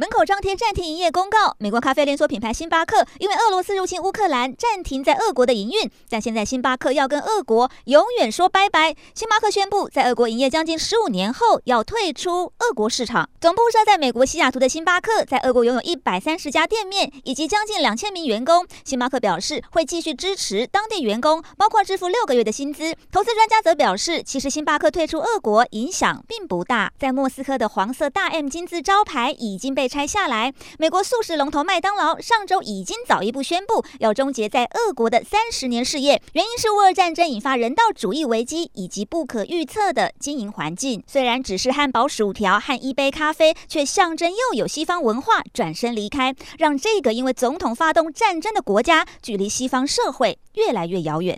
门口张贴暂停营业公告。美国咖啡连锁品牌星巴克因为俄罗斯入侵乌克兰，暂停在俄国的营运。但现在星巴克要跟俄国永远说拜拜。星巴克宣布，在俄国营业将近十五年后，要退出俄国市场。总部设在美国西雅图的星巴克，在俄国拥有一百三十家店面以及将近两千名员工。星巴克表示会继续支持当地员工，包括支付六个月的薪资。投资专家则表示，其实星巴克退出俄国影响并不大。在莫斯科的黄色大 M 金字招牌已经被拆下来，美国素食龙头麦当劳上周已经早一步宣布要终结在俄国的三十年事业，原因是乌俄战争引发人道主义危机以及不可预测的经营环境。虽然只是汉堡、薯条和一杯咖啡，却象征又有西方文化转身离开，让这个因为总统发动战争的国家距离西方社会越来越遥远。